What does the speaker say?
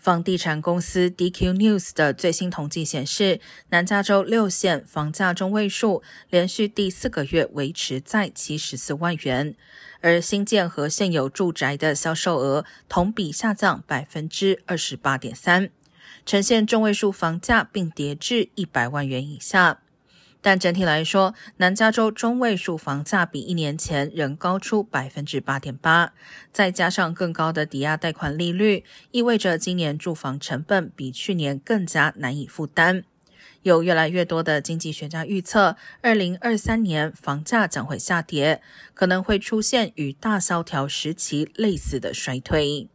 房地产公司 DQ News 的最新统计显示，南加州六县房价中位数连续第四个月维持在七十四万元，而新建和现有住宅的销售额同比下降百分之二十八点三，呈现中位数房价并跌至一百万元以下。但整体来说，南加州中位数房价比一年前仍高出百分之八点八，再加上更高的抵押贷款利率，意味着今年住房成本比去年更加难以负担。有越来越多的经济学家预测，二零二三年房价将会下跌，可能会出现与大萧条时期类似的衰退。